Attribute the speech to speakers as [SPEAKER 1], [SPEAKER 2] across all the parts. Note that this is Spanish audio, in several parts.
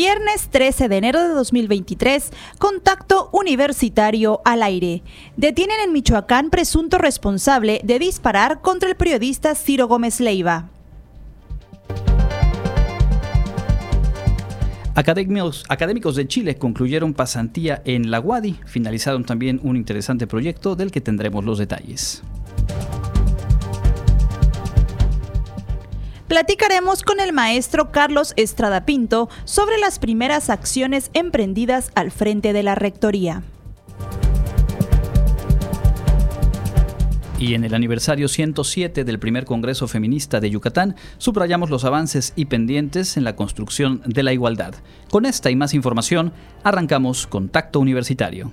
[SPEAKER 1] Viernes 13 de enero de 2023, contacto universitario al aire. Detienen en Michoacán presunto responsable de disparar contra el periodista Ciro Gómez Leiva.
[SPEAKER 2] Académicos, de Chile concluyeron pasantía en la UADI, finalizaron también un interesante proyecto del que tendremos los detalles.
[SPEAKER 1] Platicaremos con el maestro Carlos Estrada Pinto sobre las primeras acciones emprendidas al frente de la Rectoría.
[SPEAKER 2] Y en el aniversario 107 del primer Congreso Feminista de Yucatán, subrayamos los avances y pendientes en la construcción de la igualdad. Con esta y más información, arrancamos Contacto Universitario.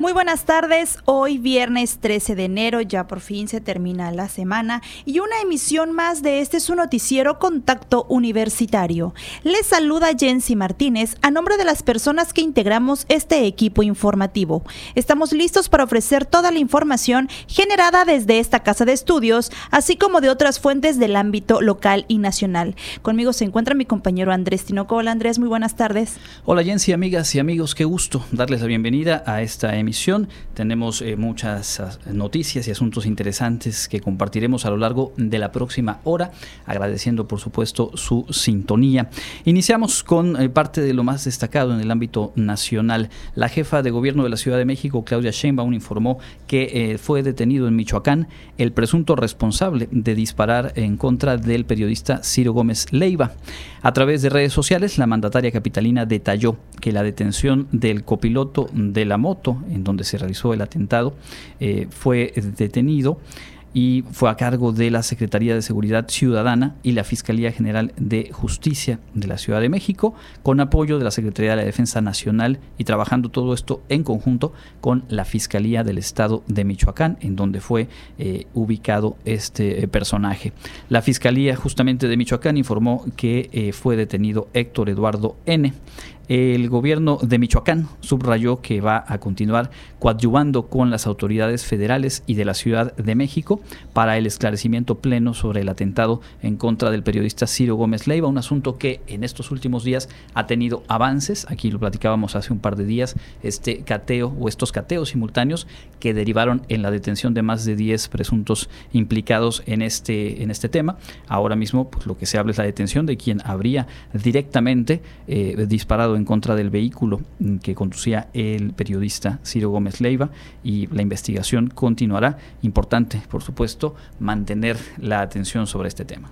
[SPEAKER 1] Muy buenas tardes, hoy viernes 13 de enero, ya por fin se termina la semana y una emisión más de este su noticiero Contacto Universitario. Les saluda Jensi Martínez a nombre de las personas que integramos este equipo informativo. Estamos listos para ofrecer toda la información generada desde esta casa de estudios, así como de otras fuentes del ámbito local y nacional. Conmigo se encuentra mi compañero Andrés Tinoco. Hola Andrés, muy buenas tardes.
[SPEAKER 2] Hola Jensi, amigas y amigos, qué gusto darles la bienvenida a esta emisión tenemos eh, muchas noticias y asuntos interesantes que compartiremos a lo largo de la próxima hora, agradeciendo por supuesto su sintonía. Iniciamos con eh, parte de lo más destacado en el ámbito nacional. La jefa de gobierno de la Ciudad de México, Claudia Sheinbaum, informó que eh, fue detenido en Michoacán el presunto responsable de disparar en contra del periodista Ciro Gómez Leiva. A través de redes sociales, la mandataria capitalina detalló que la detención del copiloto de la moto en donde se realizó el atentado eh, fue detenido y fue a cargo de la Secretaría de Seguridad Ciudadana y la Fiscalía General de Justicia de la Ciudad de México, con apoyo de la Secretaría de la Defensa Nacional y trabajando todo esto en conjunto con la Fiscalía del Estado de Michoacán, en donde fue eh, ubicado este eh, personaje. La Fiscalía justamente de Michoacán informó que fue detenido Héctor Eduardo N. El gobierno de Michoacán subrayó que va a continuar coadyuvando con las autoridades federales y de la Ciudad de México para el esclarecimiento pleno sobre el atentado en contra del periodista Ciro Gómez Leiva, un asunto que en estos últimos días ha tenido avances, aquí lo platicábamos hace un par de días, este cateo o estos cateos simultáneos que derivaron en la detención de más de 10 presuntos implicados en este, en este tema. Ahora mismo pues, lo que se habla es la detención de quien habría directamente eh, disparado en contra del vehículo que conducía el periodista Ciro Gómez Leiva y la investigación continuará. Importante, por supuesto, mantener la atención sobre este tema.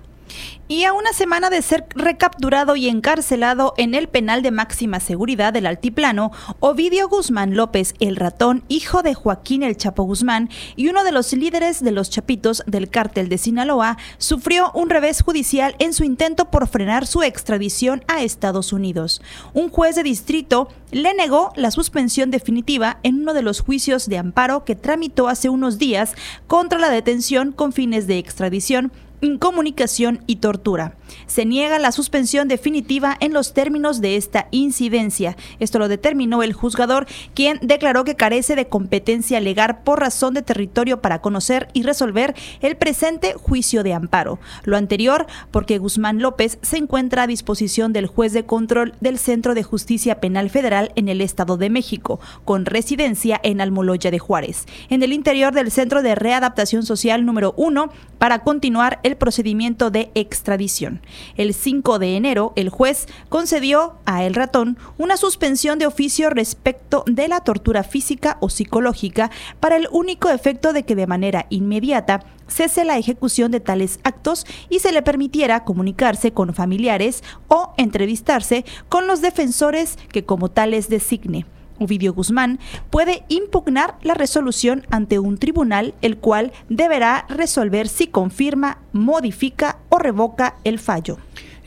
[SPEAKER 1] Y a una semana de ser recapturado y encarcelado en el penal de máxima seguridad del Altiplano, Ovidio Guzmán López, el ratón, hijo de Joaquín el Chapo Guzmán y uno de los líderes de los Chapitos del cártel de Sinaloa, sufrió un revés judicial en su intento por frenar su extradición a Estados Unidos. Un juez de distrito le negó la suspensión definitiva en uno de los juicios de amparo que tramitó hace unos días contra la detención con fines de extradición incomunicación y tortura. Se niega la suspensión definitiva en los términos de esta incidencia. Esto lo determinó el juzgador, quien declaró que carece de competencia legal por razón de territorio para conocer y resolver el presente juicio de amparo. Lo anterior porque Guzmán López se encuentra a disposición del juez de control del Centro de Justicia Penal Federal en el Estado de México, con residencia en Almoloya de Juárez, en el interior del Centro de Readaptación Social número 1, para continuar el procedimiento de extradición. El 5 de enero, el juez concedió a El Ratón una suspensión de oficio respecto de la tortura física o psicológica para el único efecto de que de manera inmediata cese la ejecución de tales actos y se le permitiera comunicarse con familiares o entrevistarse con los defensores que como tales designe. Ovidio Guzmán, puede impugnar la resolución ante un tribunal, el cual deberá resolver si confirma, modifica o revoca el fallo.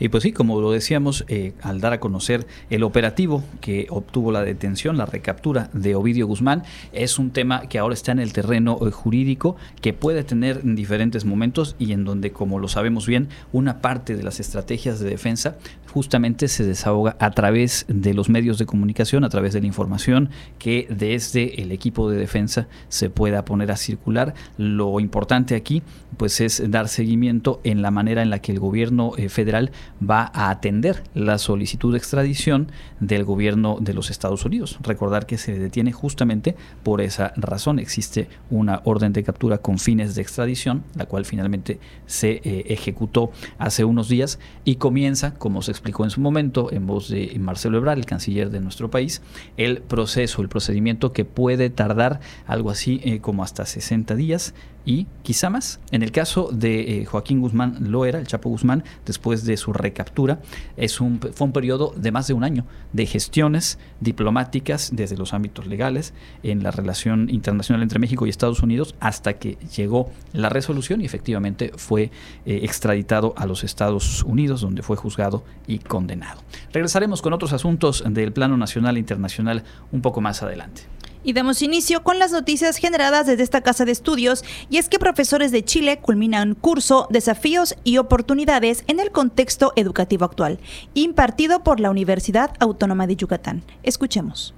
[SPEAKER 2] Y pues sí, como lo decíamos, eh, al dar a conocer el operativo que obtuvo la detención, la recaptura de Ovidio Guzmán, es un tema que ahora está en el terreno eh, jurídico, que puede tener diferentes momentos y en donde, como lo sabemos bien, una parte de las estrategias de defensa justamente se desahoga a través de los medios de comunicación, a través de la información que desde el equipo de defensa se pueda poner a circular. Lo importante aquí pues es dar seguimiento en la manera en la que el gobierno eh, federal va a atender la solicitud de extradición del gobierno de los Estados Unidos. Recordar que se detiene justamente por esa razón. Existe una orden de captura con fines de extradición, la cual finalmente se eh, ejecutó hace unos días y comienza, como se explicó en su momento en voz de Marcelo Ebrard, el canciller de nuestro país, el proceso, el procedimiento que puede tardar algo así eh, como hasta 60 días y quizá más. En el caso de eh, Joaquín Guzmán Loera, el Chapo Guzmán, después de su recaptura, es un, fue un periodo de más de un año de gestiones diplomáticas desde los ámbitos legales en la relación internacional entre México y Estados Unidos hasta que llegó la resolución y efectivamente fue eh, extraditado a los Estados Unidos donde fue juzgado y condenado. Regresaremos con otros asuntos del plano nacional e internacional un poco más adelante.
[SPEAKER 1] Y damos inicio con las noticias generadas desde esta casa de estudios, y es que profesores de Chile culminan curso Desafíos y Oportunidades en el contexto educativo actual, impartido por la Universidad Autónoma de Yucatán. Escuchemos.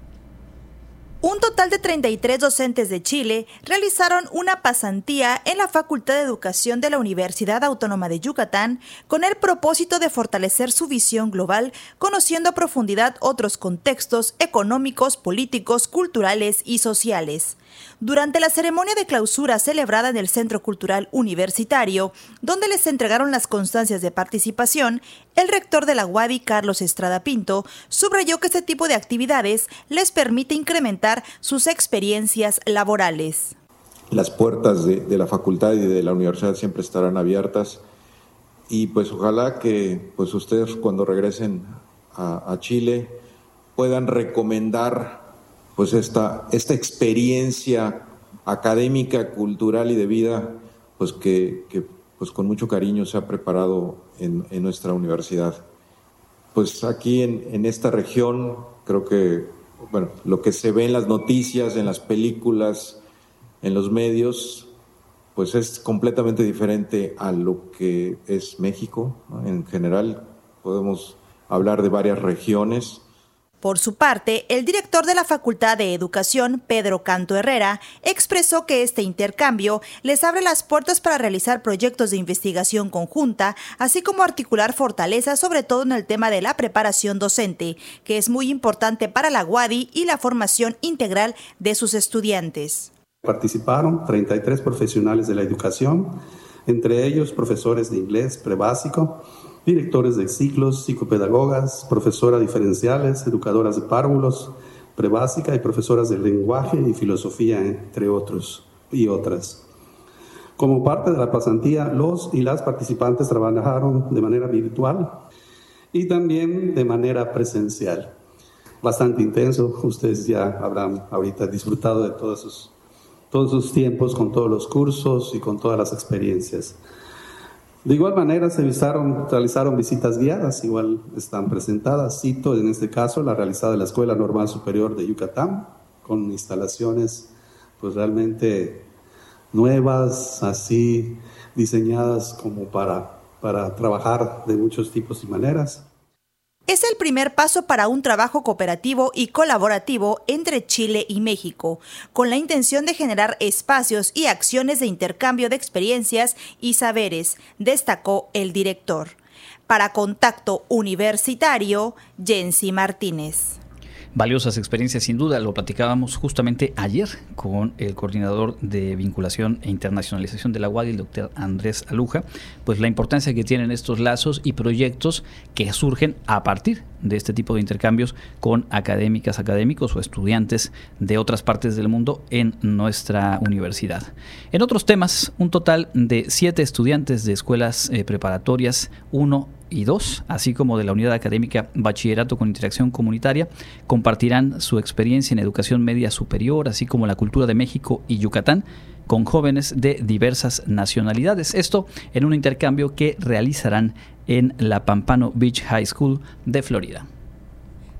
[SPEAKER 1] Un total de 33 docentes de Chile realizaron una pasantía en la Facultad de Educación de la Universidad Autónoma de Yucatán con el propósito de fortalecer su visión global, conociendo a profundidad otros contextos económicos, políticos, culturales y sociales durante la ceremonia de clausura celebrada en el Centro Cultural Universitario, donde les entregaron las constancias de participación, el rector de la UADI, Carlos Estrada Pinto, subrayó que este tipo de actividades les permite incrementar sus experiencias laborales.
[SPEAKER 3] Las puertas de, la facultad y de la universidad siempre estarán abiertas y pues ojalá que pues ustedes cuando regresen a Chile puedan recomendar pues esta, esta experiencia académica, cultural y de vida, pues que, pues con mucho cariño se ha preparado en, nuestra universidad. Pues aquí en, en, esta región creo que, bueno, lo que se ve en las noticias, en las películas, en los medios, pues es completamente diferente a lo que es México. En general podemos hablar de varias regiones
[SPEAKER 1] por su parte, el director de la Facultad de Educación, Pedro Canto Herrera, expresó que este intercambio les abre las puertas para realizar proyectos de investigación conjunta, así como articular fortalezas, sobre todo en el tema de la preparación docente, que es muy importante para la UADI y la formación integral de sus estudiantes.
[SPEAKER 4] Participaron 33 profesionales de la educación, entre ellos profesores de inglés prebásico, directores de ciclos, psicopedagogas, profesoras diferenciales, educadoras de párvulos, prebásica y profesoras de lenguaje y filosofía, entre otros y otras. Como parte de la pasantía, los y las participantes trabajaron de manera virtual y también de manera presencial. Bastante intenso, ustedes ya habrán ahorita disfrutado de todos sus, todos sus tiempos con todos los cursos y con todas las experiencias. De igual manera se realizaron visitas guiadas, igual están presentadas. Cito en este caso la realizada en la Escuela Normal Superior de Yucatán, con instalaciones pues realmente nuevas, así diseñadas como para, para trabajar de muchos tipos y maneras
[SPEAKER 1] es el primer paso para un trabajo cooperativo y colaborativo entre Chile y México, con la intención de generar espacios y acciones de intercambio de experiencias y saberes, destacó el director. Para Contacto Universitario, Jensi Martínez
[SPEAKER 2] valiosas experiencias sin duda. Lo platicábamos justamente ayer con el coordinador de vinculación e internacionalización de la UAD, el doctor Andrés Aluja, pues la importancia que tienen estos lazos y proyectos que surgen a partir de este tipo de intercambios con académicas, académicos o estudiantes de otras partes del mundo en nuestra universidad. En otros temas, un total de siete estudiantes de escuelas eh, preparatorias, uno y 2, así como de la unidad académica Bachillerato con Interacción Comunitaria, compartirán su experiencia en educación media superior, así como la cultura de México y Yucatán con jóvenes de diversas nacionalidades. Esto en un intercambio que realizarán en la Pampano Beach High School de Florida.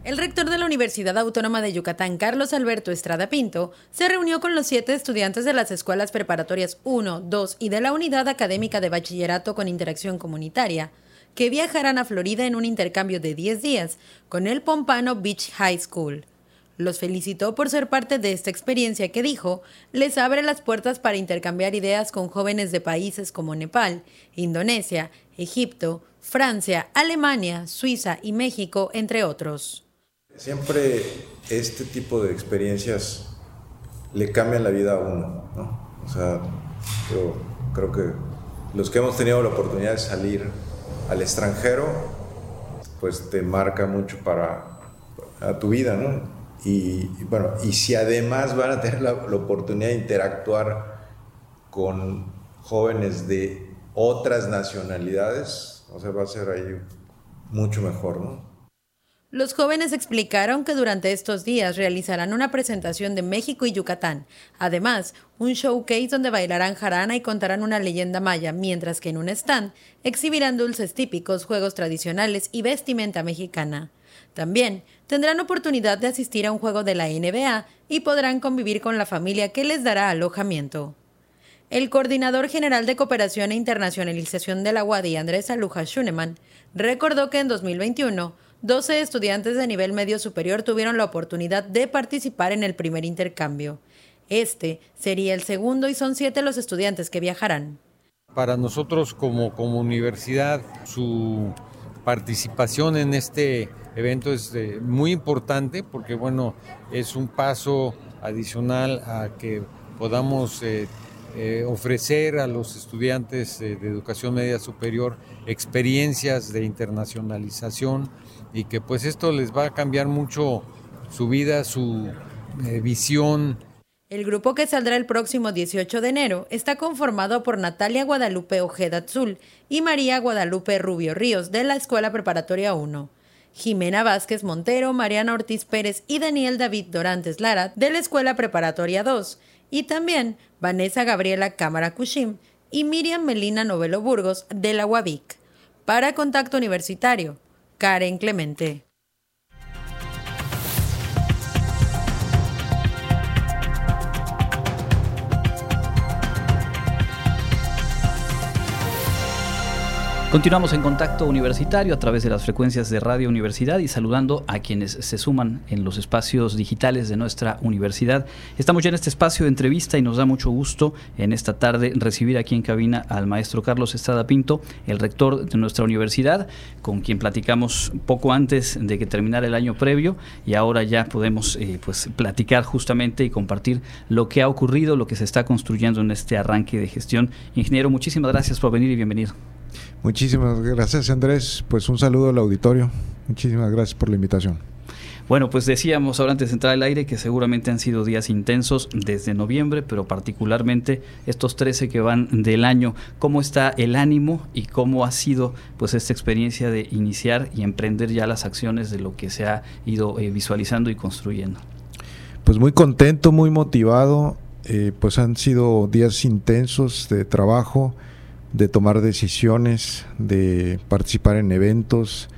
[SPEAKER 5] El rector de la Universidad Autónoma de Yucatán, Carlos Alberto Estrada Pinto, se reunió con los siete estudiantes de las escuelas preparatorias 1, 2 y de la Unidad Académica de Bachillerato con Interacción Comunitaria, que viajarán a Florida en un intercambio de 10 días con el Pompano Beach High School. Los felicitó por ser parte de esta experiencia que dijo les abre las puertas para intercambiar ideas con jóvenes de países como Nepal, Indonesia, Egipto, Francia, Alemania, Suiza y México, entre otros.
[SPEAKER 3] Siempre este tipo de experiencias le cambian la vida a uno, ¿no? O sea, yo creo que los que hemos tenido la oportunidad de salir al extranjero, pues te marca mucho para, tu vida, ¿no? Y, bueno, y si además van a tener la, la oportunidad de interactuar con jóvenes de otras nacionalidades, o sea, va a ser ahí mucho mejor, ¿no?
[SPEAKER 5] Los jóvenes explicaron que durante estos días realizarán una presentación de México y Yucatán, además un showcase donde bailarán jarana y contarán una leyenda maya, mientras que en un stand exhibirán dulces típicos, juegos tradicionales y vestimenta mexicana. También tendrán oportunidad de asistir a un juego de la NBA y podrán convivir con la familia que les dará alojamiento. El coordinador general de Cooperación e Internacionalización de la UADI, Andrés Aluja Schunemann, recordó que en 2021 12 estudiantes de nivel medio superior tuvieron la oportunidad de participar en el primer intercambio. Este sería el segundo y son siete los estudiantes que viajarán.
[SPEAKER 6] Para nosotros como, como universidad, su participación en este evento es eh, muy importante porque bueno, es un paso adicional a que podamos eh, eh, ofrecer a los estudiantes de educación media superior experiencias de internacionalización y que pues esto les va a cambiar mucho su vida, su eh, visión.
[SPEAKER 5] El grupo que saldrá el próximo 18 de enero está conformado por Natalia Guadalupe Ojeda Azul y María Guadalupe Rubio Ríos de la Escuela Preparatoria 1. Jimena Vázquez Montero, Mariana Ortiz Pérez y Daniel David Dorantes Lara de la Escuela Preparatoria 2 y también Vanessa Gabriela Cámara Cushim y Miriam Melina Novelo Burgos de la UABIC. Para Contacto Universitario, Karen Clemente.
[SPEAKER 2] Continuamos en contacto universitario a través de las frecuencias de Radio Universidad y saludando a quienes se suman en los espacios digitales de nuestra universidad. Estamos ya en este espacio de entrevista y nos da mucho gusto en esta tarde recibir aquí en cabina al maestro Carlos Estrada Pinto, el rector de nuestra universidad, con quien platicamos poco antes de que terminara el año previo y ahora ya podemos eh, pues platicar justamente y compartir lo que ha ocurrido, lo que se está construyendo en este arranque de gestión. Ingeniero, muchísimas gracias por venir y bienvenido.
[SPEAKER 7] Muchísimas gracias Andrés, pues un saludo al auditorio, muchísimas gracias por la invitación.
[SPEAKER 2] Bueno, pues decíamos ahora antes de entrar al aire que seguramente han sido días intensos desde noviembre, pero particularmente estos 13 que van del año. ¿Cómo está el ánimo y cómo ha sido pues esta experiencia de iniciar y emprender ya las acciones de lo que se ha ido eh, visualizando y construyendo?
[SPEAKER 7] Pues muy contento, muy motivado, eh, pues han sido días intensos de trabajo de tomar decisiones, de participar en eventos,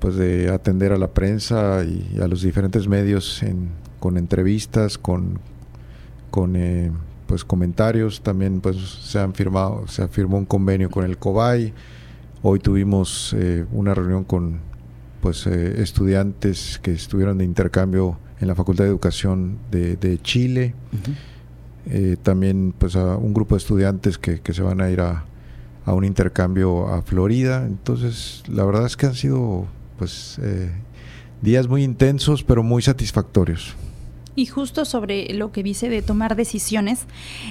[SPEAKER 7] pues de atender a la prensa y a los diferentes medios con entrevistas, con, con eh, pues comentarios. También pues se han firmado, se firmó un convenio con el COBAI. Hoy tuvimos eh, una reunión con pues eh, estudiantes que estuvieron de intercambio en la Facultad de Educación de, Chile. también pues a un grupo de estudiantes que se van a ir a, a un intercambio a Florida. Entonces, la verdad es que han sido pues eh, días muy intensos, pero muy satisfactorios.
[SPEAKER 1] Y justo sobre lo que dice de tomar decisiones,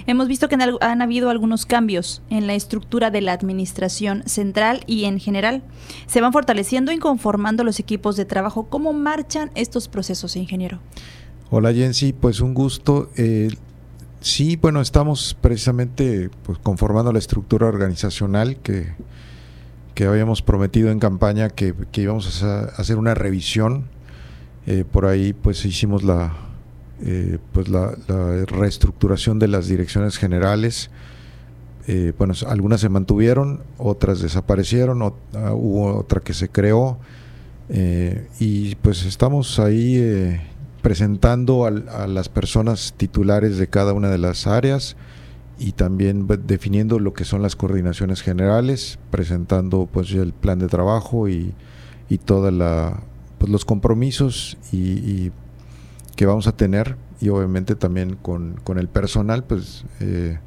[SPEAKER 1] hemos visto que han, habido algunos cambios en la estructura de la administración central y en general. Se van fortaleciendo y conformando los equipos de trabajo. ¿Cómo marchan estos procesos, ingeniero?
[SPEAKER 7] Hola Jensi, pues un gusto. Eh, Sí, bueno, estamos precisamente pues, conformando la estructura organizacional que, que habíamos prometido en campaña que, íbamos a hacer una revisión. Eh, por ahí pues hicimos la, pues la, reestructuración de las direcciones generales. bueno, algunas se mantuvieron, otras desaparecieron, ah, hubo otra que se creó y pues estamos ahí presentando a, las personas titulares de cada una de las áreas y también definiendo lo que son las coordinaciones generales, presentando pues el plan de trabajo y, y toda la pues, los compromisos y, que vamos a tener. Y obviamente también con, con el personal pues eh,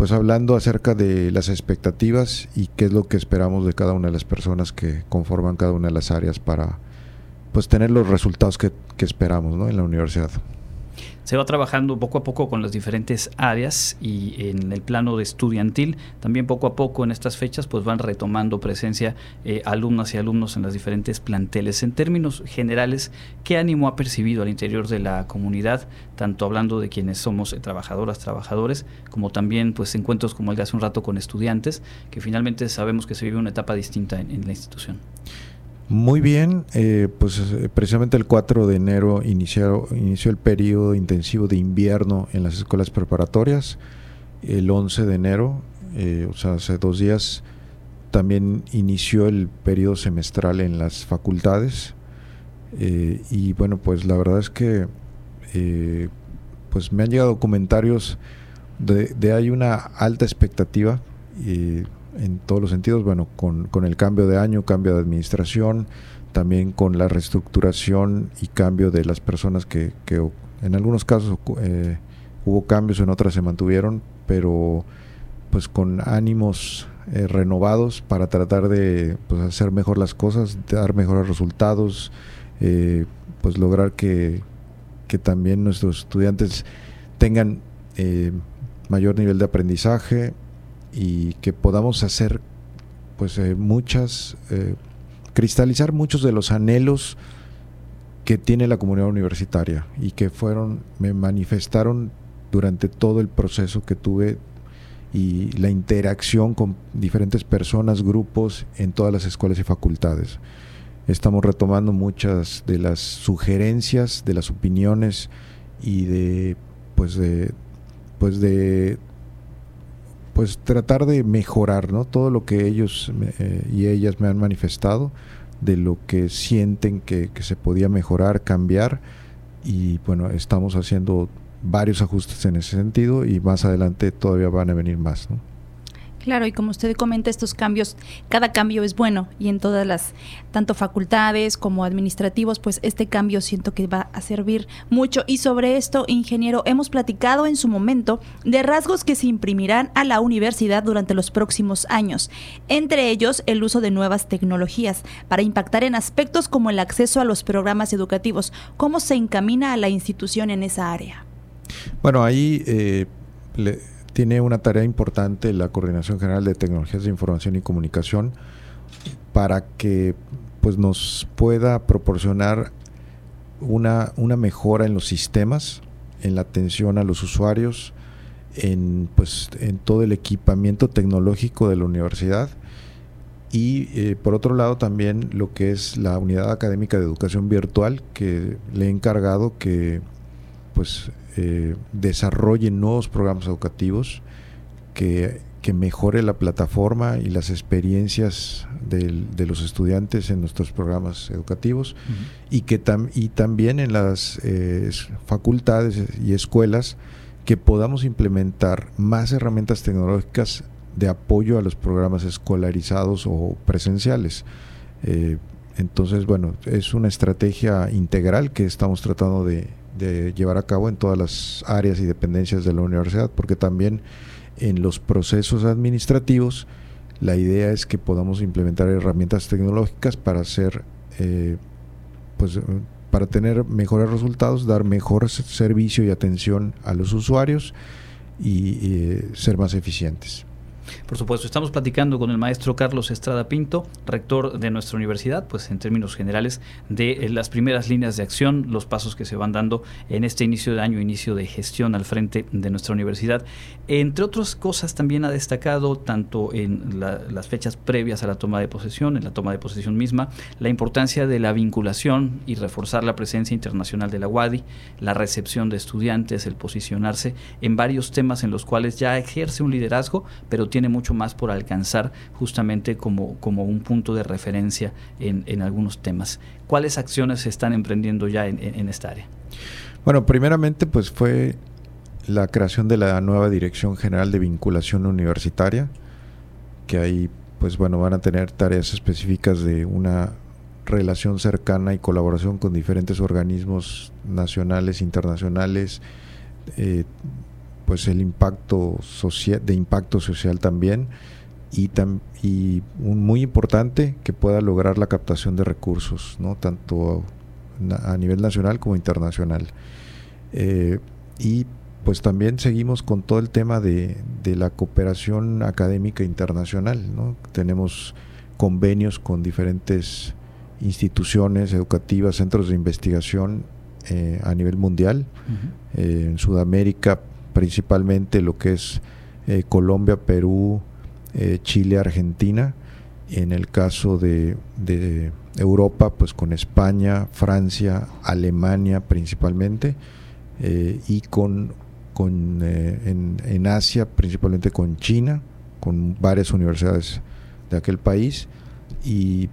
[SPEAKER 7] pues hablando acerca de las expectativas y qué es lo que esperamos de cada una de las personas que conforman cada una de las áreas para pues tener los resultados que, esperamos ¿no? en la universidad.
[SPEAKER 2] Se va trabajando poco a poco con las diferentes áreas y en el plano de estudiantil, también poco a poco en estas fechas pues van retomando presencia eh, alumnas y alumnos en las diferentes planteles. En términos generales, ¿qué ánimo ha percibido al interior de la comunidad, tanto hablando de quienes somos eh, trabajadoras, trabajadores, como también pues encuentros como el de hace un rato con estudiantes, que finalmente sabemos que se vive una etapa distinta en la institución?
[SPEAKER 7] Muy bien, eh, pues eh, precisamente el 4 de enero inició, inició el periodo intensivo de invierno en las escuelas preparatorias. El 11 de enero, eh, o sea, hace dos días, también inició el periodo semestral en las facultades. y bueno, pues la verdad es que pues me han llegado comentarios de, de hay una alta expectativa en todos los sentidos, bueno, con, el cambio de año, cambio de administración, también con la reestructuración y cambio de las personas que, que en algunos casos eh, hubo cambios, en otras se mantuvieron, pero pues con ánimos eh, renovados para tratar de pues, hacer mejor las cosas, dar mejores resultados, eh, pues lograr que, que, también nuestros estudiantes tengan mayor nivel de aprendizaje, y que podamos hacer pues eh, muchas eh, cristalizar muchos de los anhelos que tiene la comunidad universitaria y que fueron me manifestaron durante todo el proceso que tuve y la interacción con diferentes personas, grupos en todas las escuelas y facultades. Estamos retomando muchas de las sugerencias, de las opiniones y de pues de pues de pues tratar de mejorar ¿no? todo lo que ellos eh, y ellas me han manifestado de lo que sienten que, que, se podía mejorar, cambiar y bueno, estamos haciendo varios ajustes en ese sentido y más adelante todavía van a venir más. ¿no?
[SPEAKER 1] Claro, y como usted comenta, estos cambios, cada cambio es bueno y en todas las, tanto facultades como administrativos, pues este cambio siento que va a servir mucho. Y sobre esto, ingeniero, hemos platicado en su momento de rasgos que se imprimirán a la universidad durante los próximos años, entre ellos el uso de nuevas tecnologías para impactar en aspectos como el acceso a los programas educativos. ¿Cómo se encamina a la institución en esa área?
[SPEAKER 7] Bueno, ahí... Eh, tiene una tarea importante la Coordinación General de Tecnologías de Información y Comunicación para que pues, nos pueda proporcionar una, una mejora en los sistemas, en la atención a los usuarios, en, pues, en todo el equipamiento tecnológico de la universidad. Y eh, por otro lado también lo que es la unidad académica de educación virtual que le he encargado que pues eh, desarrollen nuevos programas educativos, que, mejore la plataforma y las experiencias de los estudiantes en nuestros programas educativos y que y también en las eh, facultades y escuelas que podamos implementar más herramientas tecnológicas de apoyo a los programas escolarizados o presenciales. Eh, entonces, bueno, es una estrategia integral que estamos tratando de, de llevar a cabo en todas las áreas y dependencias de la universidad, porque también en los procesos administrativos la idea es que podamos implementar herramientas tecnológicas para hacer, eh, pues, para tener mejores resultados, dar mejor servicio y atención a los usuarios y, ser más eficientes.
[SPEAKER 2] Por supuesto, estamos platicando con el maestro Carlos Estrada Pinto, rector de nuestra universidad, pues en términos generales de eh, las primeras líneas de acción, los pasos que se van dando en este inicio de año, inicio de gestión al frente de nuestra universidad. Entre otras cosas, también ha destacado, tanto en las fechas previas a la toma de posesión, en la toma de posesión misma, la importancia de la vinculación y reforzar la presencia internacional de la UADI, la recepción de estudiantes, el posicionarse en varios temas en los cuales ya ejerce un liderazgo, pero tiene mucho más por alcanzar justamente como, como un punto de referencia en, algunos temas. ¿Cuáles acciones se están emprendiendo ya en, esta área?
[SPEAKER 7] Bueno, primeramente pues fue la creación de la nueva Dirección General de Vinculación Universitaria, que ahí pues bueno van a tener tareas específicas de una relación cercana y colaboración con diferentes organismos nacionales, internacionales, eh, pues el impacto social, de impacto social también y, y un muy importante que pueda lograr la captación de recursos, ¿no? tanto a nivel nacional como internacional. Eh, y pues también seguimos con todo el tema de, de la cooperación académica internacional. ¿no? Tenemos convenios con diferentes instituciones educativas, centros de investigación eh, a nivel mundial. Eh, en Sudamérica principalmente lo que es eh, Colombia, Perú, eh, Chile, Argentina. En el caso de, Europa, pues con España, Francia, Alemania principalmente, eh, y con, con en, Asia, principalmente con China, con varias universidades de aquel país, y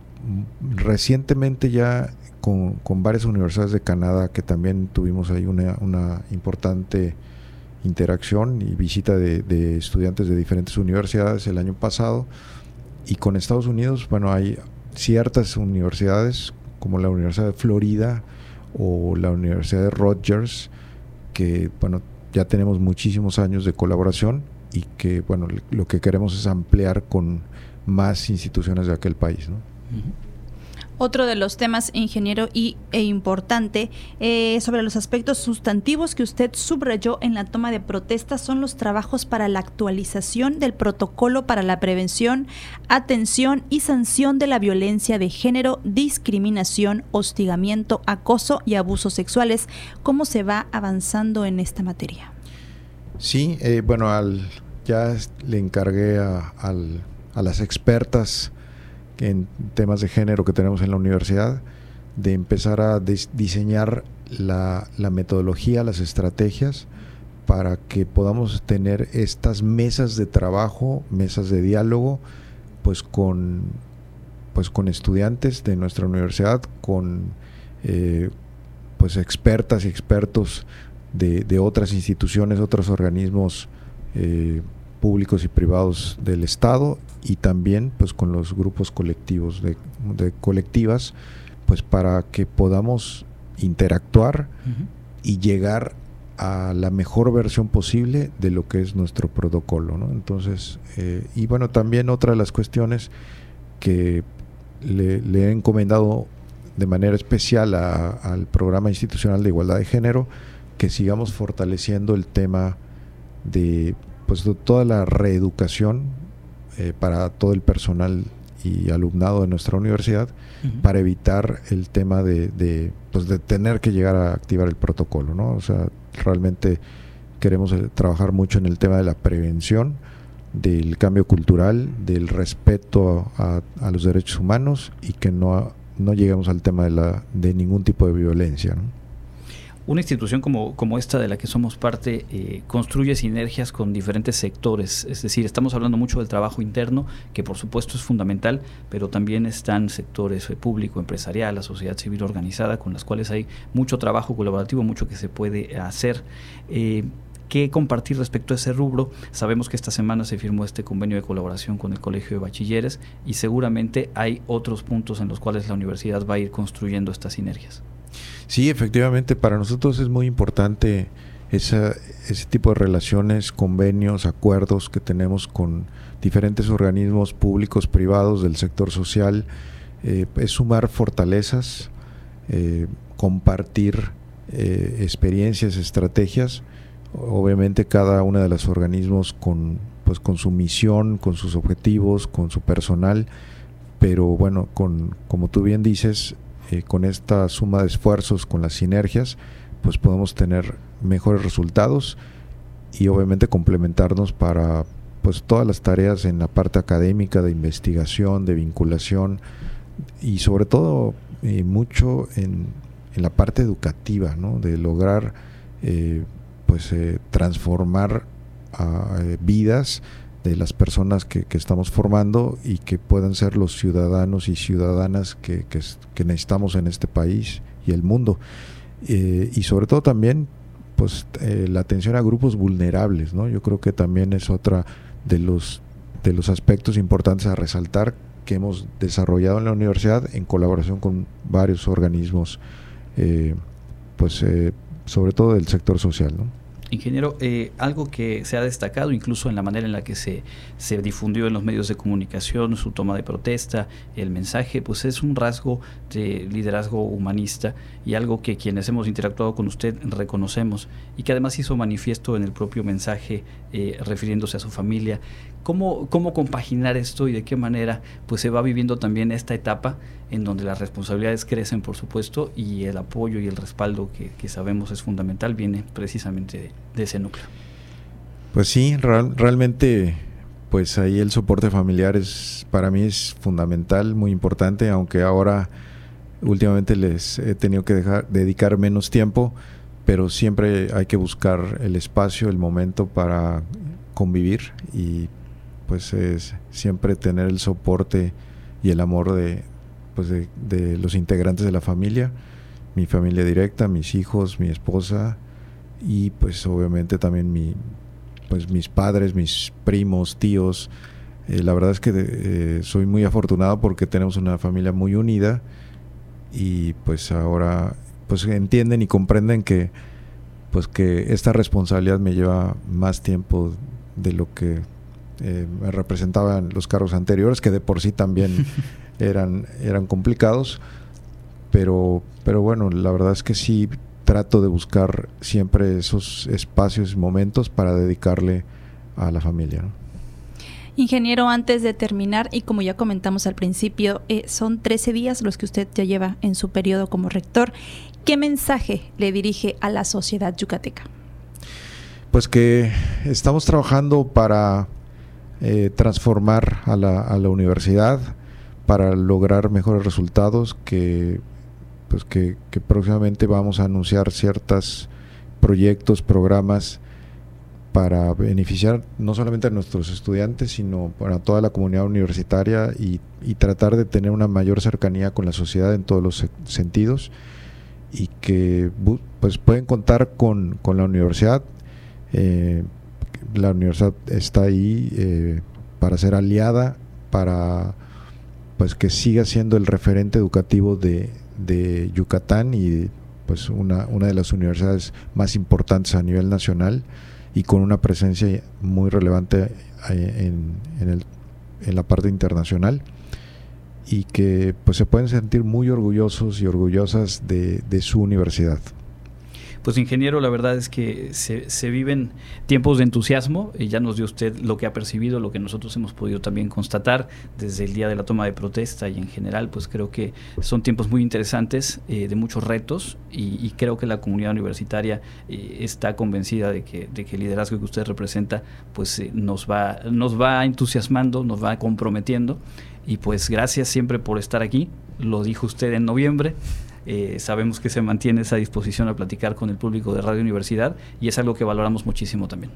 [SPEAKER 7] recientemente ya con, con varias universidades de Canadá que también tuvimos ahí una, una importante interacción y visita de, estudiantes de diferentes universidades el año pasado. Y con Estados Unidos, bueno, hay ciertas universidades como la Universidad de Florida o la Universidad de Rogers, que, bueno, ya tenemos muchísimos años de colaboración y que, bueno, lo que queremos es ampliar con más instituciones de aquel país, ¿no?
[SPEAKER 1] Otro de los temas, ingeniero, y, e importante, eh, sobre los aspectos sustantivos que usted subrayó en la toma de protesta son los trabajos para la actualización del protocolo para la prevención, atención y sanción de la violencia de género, discriminación, hostigamiento, acoso y abusos sexuales. ¿Cómo se va avanzando en esta materia?
[SPEAKER 7] Sí, eh, bueno, al, ya le encargué a, a las expertas en temas de género que tenemos en la universidad, de empezar a diseñar la, metodología, las estrategias, para que podamos tener estas mesas de trabajo, mesas de diálogo, pues con, pues con estudiantes de nuestra universidad, con eh, pues expertas y expertos de, otras instituciones, otros organismos eh, públicos y privados del Estado y también pues con los grupos colectivos de, colectivas pues para que podamos interactuar y llegar a la mejor versión posible de lo que es nuestro protocolo ¿no? entonces eh, y bueno también otra de las cuestiones que le, he encomendado de manera especial al programa institucional de igualdad de género que sigamos fortaleciendo el tema de pues toda la reeducación eh, para todo el personal y alumnado de nuestra universidad para evitar el tema de, pues de tener que llegar a activar el protocolo, ¿no? O sea, realmente queremos eh, trabajar mucho en el tema de la prevención, del cambio cultural, del respeto a, a los derechos humanos y que no, no lleguemos al tema de, la, de ningún tipo de violencia, ¿no?
[SPEAKER 2] Una institución como, como esta de la que somos parte eh, construye sinergias con diferentes sectores, es decir, estamos hablando mucho del trabajo interno, que por supuesto es fundamental, pero también están sectores eh, público, empresarial, la sociedad civil organizada, con las cuales hay mucho trabajo colaborativo, mucho que se puede hacer. Eh, ¿Qué compartir respecto a ese rubro? Sabemos que esta semana se firmó este convenio de colaboración con el Colegio de Bachilleres y seguramente hay otros puntos en los cuales la universidad va a ir construyendo estas sinergias.
[SPEAKER 7] Sí, efectivamente, para nosotros es muy importante ese tipo de relaciones, convenios, acuerdos que tenemos con diferentes organismos públicos, privados del sector social, eh, es sumar fortalezas, eh, compartir eh, experiencias, estrategias, obviamente cada uno de los organismos con pues con su misión, con sus objetivos, con su personal, pero bueno, con, como tú bien dices, eh, con esta suma de esfuerzos, con las sinergias, pues podemos tener mejores resultados y obviamente complementarnos para pues todas las tareas en la parte académica, de investigación, de vinculación y sobre todo eh, mucho en, en, la parte educativa, ¿no? de lograr eh, pues transformar vidas de las personas que, estamos formando y que puedan ser los ciudadanos y ciudadanas que, necesitamos en este país y el mundo. Eh, y sobre todo también pues eh, la atención a grupos vulnerables, ¿no? Yo creo que también es otra de los de los aspectos importantes a resaltar que hemos desarrollado en la universidad en colaboración con varios organismos, eh, pues sobre todo del sector social.
[SPEAKER 2] Ingeniero, eh, algo que se ha destacado incluso en la manera en la que se, se difundió en los medios de comunicación, su toma de protesta, el mensaje, pues es un rasgo de liderazgo humanista y algo que quienes hemos interactuado con usted reconocemos y que además hizo manifiesto en el propio mensaje eh, refiriéndose a su familia. ¿Cómo, ¿Cómo compaginar esto y de qué manera pues se va viviendo también esta etapa en donde las responsabilidades crecen, por supuesto, y el apoyo y el respaldo que, sabemos es fundamental viene precisamente de, ese núcleo?
[SPEAKER 7] Pues sí, realmente pues ahí el soporte familiar es para mí es fundamental, muy importante, aunque ahora últimamente les he tenido que dejar, dedicar menos tiempo, pero siempre hay que buscar el espacio, el momento para convivir y pues es siempre tener el soporte y el amor de, pues de, los integrantes de la familia, mi familia directa, mis hijos, mi esposa y pues obviamente también mi, pues mis padres, mis primos, tíos. Eh, la verdad es que eh, soy muy afortunado porque tenemos una familia muy unida y pues ahora pues entienden y comprenden que pues que esta responsabilidad me lleva más tiempo de lo que eh, me representaban los cargos anteriores, que de por sí también eran, eran complicados, pero, pero bueno, la verdad es que sí trato de buscar siempre esos espacios y momentos para dedicarle a la familia.
[SPEAKER 1] Ingeniero, antes de terminar, y como ya comentamos al principio, eh, son 13 días los que usted ya lleva en su periodo como rector. ¿Qué mensaje le dirige a la sociedad yucateca?
[SPEAKER 7] Pues que estamos trabajando para eh, transformar a la, a la, universidad para lograr mejores resultados que pues que, próximamente vamos a anunciar ciertos proyectos, programas para beneficiar no solamente a nuestros estudiantes, sino para toda la comunidad universitaria y, tratar de tener una mayor cercanía con la sociedad en todos los sentidos y que pues pueden contar con, con la universidad eh, la universidad está ahí eh, para ser aliada, para pues que siga siendo el referente educativo de, Yucatán y pues una, una de las universidades más importantes a nivel nacional y con una presencia muy relevante eh, en, el, en la parte internacional y que pues se pueden sentir muy orgullosos y orgullosas de su universidad.
[SPEAKER 2] Pues ingeniero, la verdad es que se, viven tiempos de entusiasmo y ya nos dio usted lo que ha percibido, lo que nosotros hemos podido también constatar desde el día de la toma de protesta y en general, pues creo que son tiempos muy interesantes, eh, de muchos retos y, creo que la comunidad universitaria eh, está convencida de que, el liderazgo que usted representa pues eh, nos, va, nos va entusiasmando, nos va comprometiendo y pues gracias siempre por estar aquí, lo dijo usted en noviembre. Eh, sabemos que se mantiene esa disposición a platicar con el público de Radio Universidad y es algo que valoramos muchísimo también.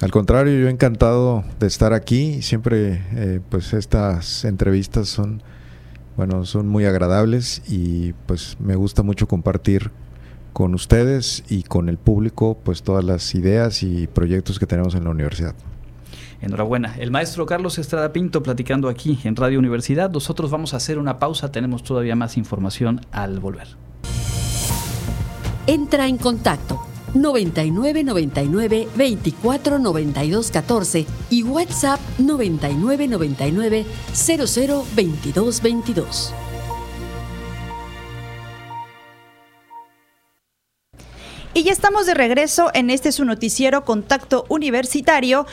[SPEAKER 7] Al contrario, yo encantado de estar aquí. Siempre, eh, pues estas entrevistas son, bueno, son muy agradables y pues me gusta mucho compartir con ustedes y con el público, pues todas las ideas y proyectos que tenemos en la universidad.
[SPEAKER 2] Enhorabuena. El maestro Carlos Estrada Pinto platicando aquí en Radio Universidad. Nosotros vamos a hacer una pausa, tenemos todavía más información al volver.
[SPEAKER 8] Entra en contacto 99 99 24 92 14 y WhatsApp 99 99 00 22 22.
[SPEAKER 1] Y ya estamos de regreso en este su noticiero Contacto Universitario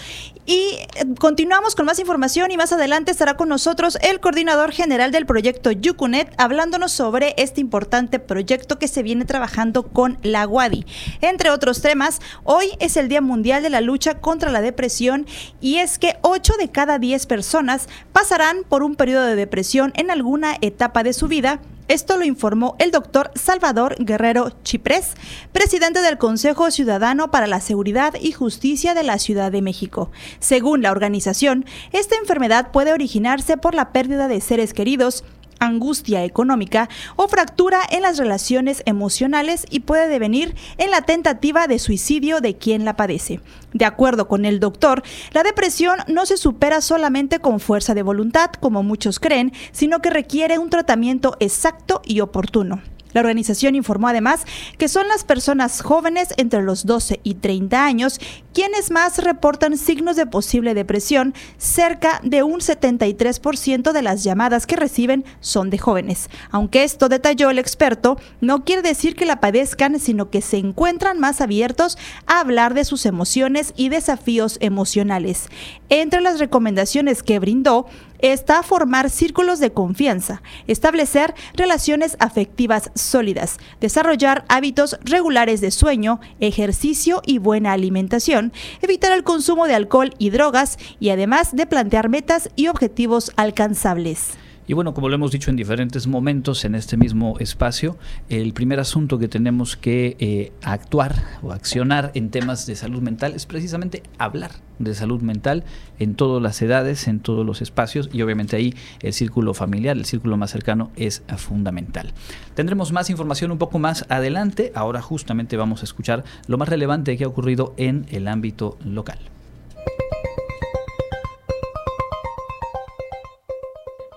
[SPEAKER 1] y eh, continuamos con más información y más adelante estará con nosotros el coordinador general del proyecto Yucunet hablándonos sobre este importante proyecto que se viene trabajando con la Wadi. Entre otros temas, hoy es el Día Mundial de la Lucha contra la Depresión y es que 8 de cada 10 personas pasarán por un periodo de depresión en alguna etapa de su vida esto lo informó el doctor Salvador Guerrero Chiprés, presidente del Consejo Ciudadano para la Seguridad y Justicia de la Ciudad de México. Según la organización, esta enfermedad puede originarse por la pérdida de seres queridos, angustia económica o fractura en las relaciones emocionales y puede devenir en la tentativa de suicidio de quien la padece. De acuerdo con el doctor, la depresión no se supera solamente con fuerza de voluntad, como muchos creen, sino que requiere un tratamiento exacto y oportuno. La organización informó además que son las personas jóvenes entre los 12 y 30 años quienes más reportan signos de posible depresión. Cerca de un 73% de las llamadas que reciben son de jóvenes. Aunque esto detalló el experto, no quiere decir que la padezcan, sino que se encuentran más abiertos a hablar de sus emociones y desafíos emocionales. Entre las recomendaciones que brindó, está formar círculos de confianza, establecer relaciones afectivas sólidas, desarrollar hábitos regulares de sueño, ejercicio y buena alimentación, evitar el consumo de alcohol y drogas y además de plantear metas y objetivos alcanzables.
[SPEAKER 2] Y bueno, como lo hemos dicho en diferentes momentos en este mismo espacio, el primer asunto que tenemos que eh, actuar o accionar en temas de salud mental es precisamente hablar de salud mental en todas las edades, en todos los espacios y obviamente ahí el círculo familiar, el círculo más cercano es fundamental. Tendremos más información un poco más adelante, ahora justamente vamos a escuchar lo más relevante que ha ocurrido en el ámbito local.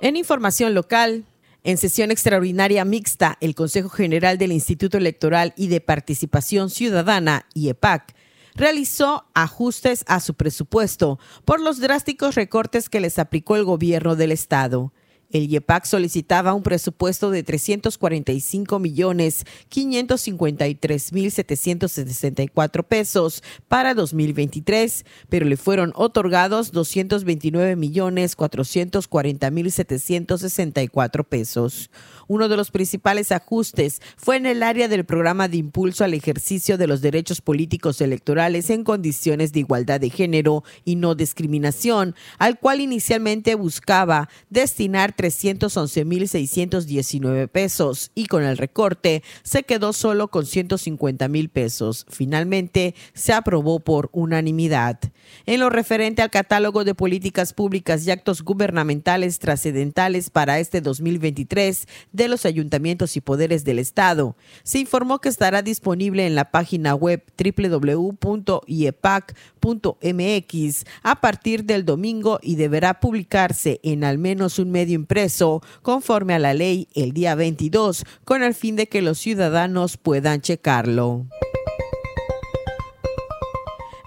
[SPEAKER 9] En información local, en sesión extraordinaria mixta, el Consejo General del Instituto Electoral y de Participación Ciudadana, IEPAC, realizó ajustes a su presupuesto por los drásticos recortes que les aplicó el gobierno del Estado. El IEPAC solicitaba un presupuesto de 345 millones 553 mil 764 pesos para 2023, pero le fueron otorgados 229 millones 440 mil 764 pesos. Uno de los principales ajustes fue en el área del programa de impulso al ejercicio de los derechos políticos electorales en condiciones de igualdad de género y no discriminación, al cual inicialmente buscaba destinar 311.619 pesos y con el recorte se quedó solo con 150 mil pesos. Finalmente se aprobó por unanimidad. En lo referente al catálogo de políticas públicas y actos gubernamentales trascendentales para este 2023, de los ayuntamientos y poderes del Estado. Se informó que estará disponible en la página web www.iepac.mx a partir del domingo y deberá publicarse en al menos un medio conforme a la ley el día 22 con el fin de que los ciudadanos puedan checarlo.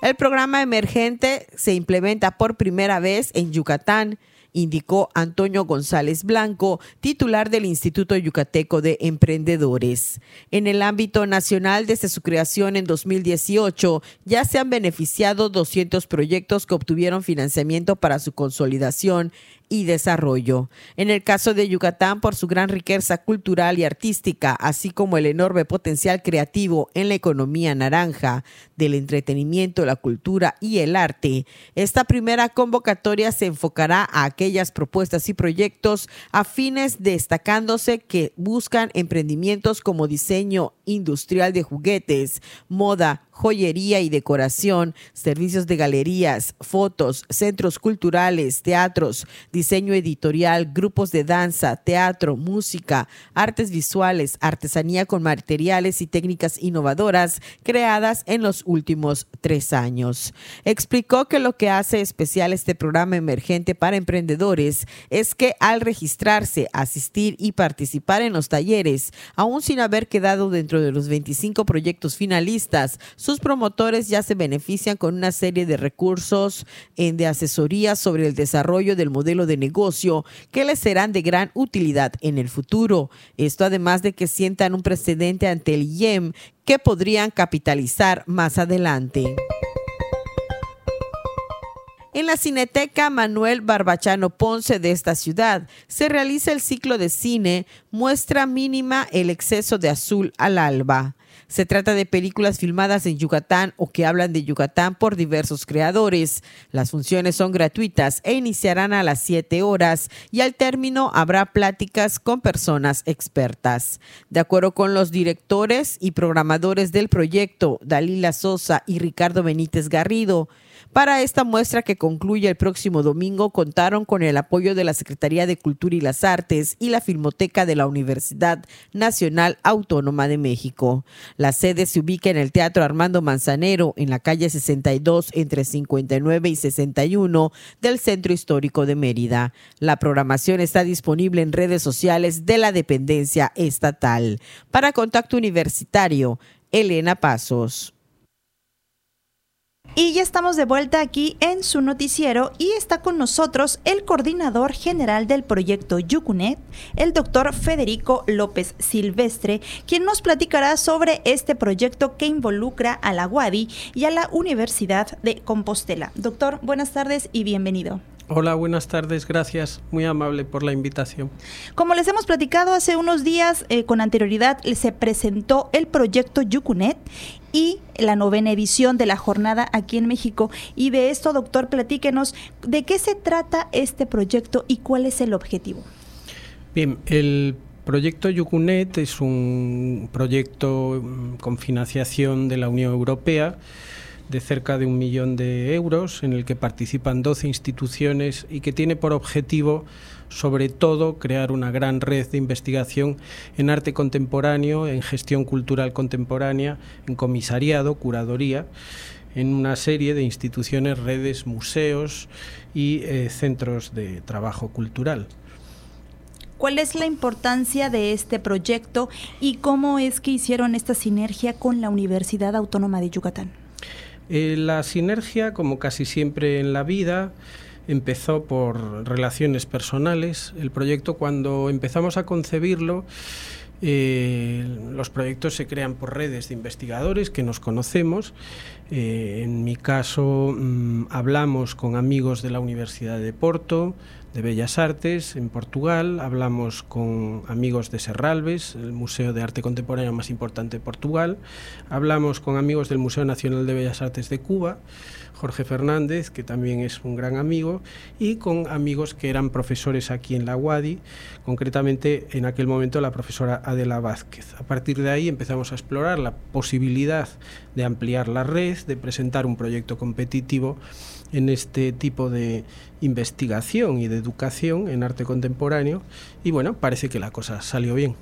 [SPEAKER 9] El programa emergente se implementa por primera vez en Yucatán indicó Antonio González Blanco, titular del Instituto Yucateco de Emprendedores. En el ámbito nacional, desde su creación en 2018, ya se han beneficiado 200 proyectos que obtuvieron financiamiento para su consolidación y desarrollo. En el caso de Yucatán, por su gran riqueza cultural y artística, así como el enorme potencial creativo en la economía naranja, del entretenimiento, la cultura y el arte, esta primera convocatoria se enfocará a aquellas propuestas y proyectos afines destacándose que buscan emprendimientos como diseño industrial de juguetes, moda, joyería y decoración, servicios de galerías, fotos, centros culturales, teatros, diseño editorial, grupos de danza, teatro, música, artes visuales, artesanía con materiales y técnicas innovadoras creadas en los últimos tres años. Explicó que lo que hace especial este programa emergente para emprendedores es que al registrarse, asistir y participar en los talleres, aún sin haber quedado dentro de los 25 proyectos finalistas, sus promotores ya se benefician con una serie de recursos eh, de asesoría sobre el desarrollo del modelo de negocio que les serán de gran utilidad en el futuro. Esto además de que sientan un precedente ante el IEM que podrían capitalizar más adelante. En la Cineteca Manuel Barbachano Ponce de esta ciudad se realiza el ciclo de cine Muestra mínima el exceso de azul al alba. Se trata de películas filmadas en Yucatán o que hablan de Yucatán por diversos creadores. Las funciones son gratuitas e iniciarán a las 7 horas y al término habrá pláticas con personas expertas. De acuerdo con los directores y programadores del proyecto, Dalila Sosa y Ricardo Benítez Garrido, para esta muestra que concluye el próximo domingo contaron con el apoyo de la Secretaría de Cultura y las Artes y la Filmoteca de la Universidad Nacional Autónoma de México. La sede se ubica en el Teatro Armando Manzanero, en la calle 62 entre 59 y 61 del Centro Histórico de Mérida. La programación está disponible en redes sociales de la dependencia estatal. Para Contacto Universitario, Elena Pasos.
[SPEAKER 1] Y ya estamos de vuelta aquí en su noticiero y está con nosotros el coordinador general del proyecto Yucunet, el doctor Federico López Silvestre, quien nos platicará sobre este proyecto que involucra a la UADI y a la Universidad de Compostela. Doctor, buenas tardes y bienvenido.
[SPEAKER 10] Hola, buenas tardes, gracias, muy amable por la invitación.
[SPEAKER 1] Como les hemos platicado hace unos días, eh, con anterioridad se presentó el proyecto Yucunet y la novena edición de la jornada aquí en México. Y de esto, doctor, platíquenos de qué se trata este proyecto y cuál es el objetivo.
[SPEAKER 10] Bien, el proyecto Yucunet es un proyecto mm, con financiación de la Unión Europea de cerca de un millón de euros en el que participan 12 instituciones y que tiene por objetivo sobre todo crear una gran red de investigación en arte contemporáneo, en gestión cultural contemporánea, en comisariado, curaduría, en una serie de instituciones, redes, museos y eh, centros de trabajo cultural.
[SPEAKER 1] ¿Cuál es la importancia de este proyecto y cómo es que hicieron esta sinergia con la Universidad Autónoma de Yucatán?
[SPEAKER 10] Eh, la sinergia, como casi siempre en la vida, empezó por relaciones personales. El proyecto, cuando empezamos a concebirlo, eh, los proyectos se crean por redes de investigadores que nos conocemos. Eh, en mi caso, mm, hablamos con amigos de la Universidad de Porto, de Bellas Artes en Portugal, hablamos con amigos de Serralves, el museo de arte contemporáneo más importante de Portugal, hablamos con amigos del Museo Nacional de Bellas Artes de Cuba, Jorge Fernández, que también es un gran amigo, y con amigos que eran profesores aquí en la UADI, concretamente en aquel momento la profesora Adela Vázquez. A partir de ahí empezamos a explorar la posibilidad de ampliar la red, de presentar un proyecto competitivo en este tipo de investigación y de educación en arte contemporáneo y bueno, parece que la cosa salió bien.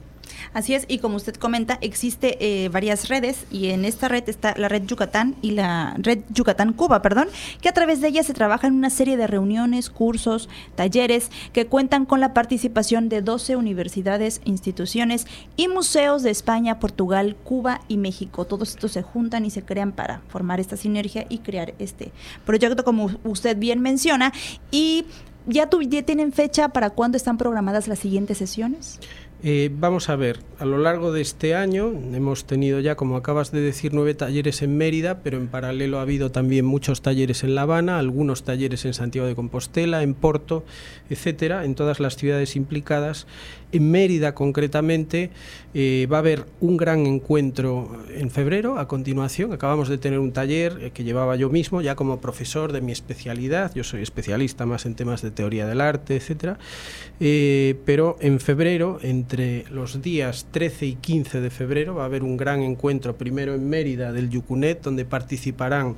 [SPEAKER 1] Así es, y como usted comenta, existe eh, varias redes y en esta red está la red Yucatán y la red Yucatán Cuba, perdón, que a través de ella se trabaja en una serie de reuniones, cursos, talleres que cuentan con la participación de 12 universidades, instituciones y museos de España, Portugal, Cuba y México. Todos estos se juntan y se crean para formar esta sinergia y crear este proyecto como usted bien menciona y ¿Ya, ¿Ya tienen fecha para cuándo están programadas las siguientes sesiones?
[SPEAKER 10] Eh, vamos a ver, a lo largo de este año hemos tenido ya, como acabas de decir, nueve talleres en Mérida, pero en paralelo ha habido también muchos talleres en La Habana, algunos talleres en Santiago de Compostela, en Porto, etcétera, en todas las ciudades implicadas. En Mérida, concretamente, eh, va a haber un gran encuentro en febrero, a continuación. Acabamos de tener un taller eh, que llevaba yo mismo, ya como profesor de mi especialidad. Yo soy especialista más en temas de teoría del arte, etcétera. pero en febrero, en entre los días 13 y 15 de febrero va a haber un gran encuentro, primero en Mérida del Yucunet, donde participarán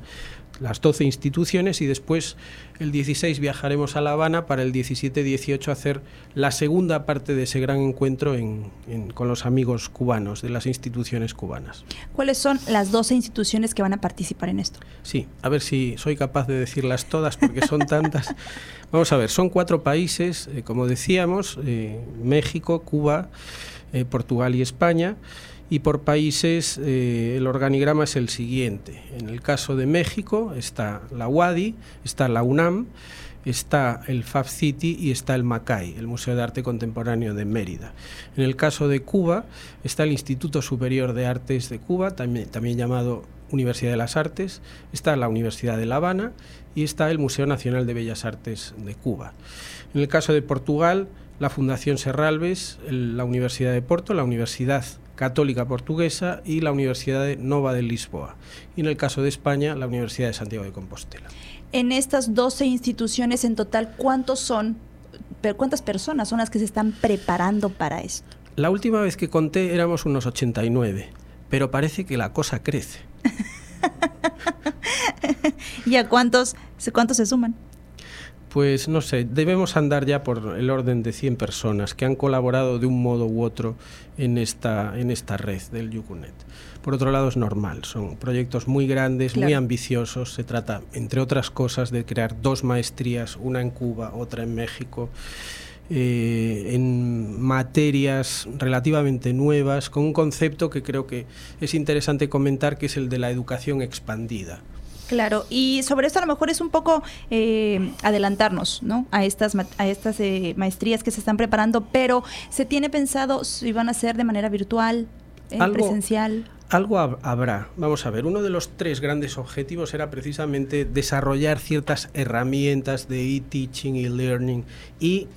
[SPEAKER 10] las 12 instituciones y después el 16 viajaremos a La Habana para el 17-18 hacer la segunda parte de ese gran encuentro con los amigos cubanos, de las instituciones cubanas.
[SPEAKER 1] ¿Cuáles son las 12 instituciones que van a participar en esto?
[SPEAKER 10] Sí, a ver si soy capaz de decirlas todas porque son tantas. Vamos a ver, son cuatro países, eh, como decíamos, eh, México, Cuba, eh, Portugal y España y por países eh, el organigrama es el siguiente. En el caso de México está la UADI, está la UNAM, está el Fab City y está el MACAI, el Museo de Arte Contemporáneo de Mérida. En el caso de Cuba está el Instituto Superior de Artes de Cuba, también, llamado Universidad de las Artes, está la Universidad de La Habana y está el Museo Nacional de Bellas Artes de Cuba. En el caso de Portugal, la Fundación Serralves, la Universidad de Porto, la Universidad Católica Portuguesa y la Universidad de Nova de Lisboa. Y en el caso de España, la Universidad de Santiago de Compostela
[SPEAKER 1] en estas 12 instituciones en total, ¿cuántos son, cuántas personas son las que se están preparando para esto?
[SPEAKER 10] La última vez que conté éramos unos 89, pero parece que la cosa crece.
[SPEAKER 1] ¿Y a cuántos, cuántos se suman?
[SPEAKER 10] Pues no sé, debemos andar ya por el orden de 100 personas que han colaborado de un modo u otro en esta, en esta red del Yucunet. Por otro lado, es normal, son proyectos muy grandes, muy ambiciosos. Se trata, entre otras cosas, de crear dos maestrías, una en Cuba, otra en México. Eh, en materias relativamente nuevas, con un concepto que creo que es interesante comentar, que es el de la educación expandida.
[SPEAKER 1] Claro, y sobre esto a lo mejor es un poco eh, adelantarnos ¿no? a estas, a estas eh, maestrías que se están preparando, pero ¿se tiene pensado si van a ser de manera virtual, eh, presencial?
[SPEAKER 10] Algo habrá. Vamos a ver, uno de los tres grandes objetivos era precisamente desarrollar ciertas herramientas de e-teaching y learning y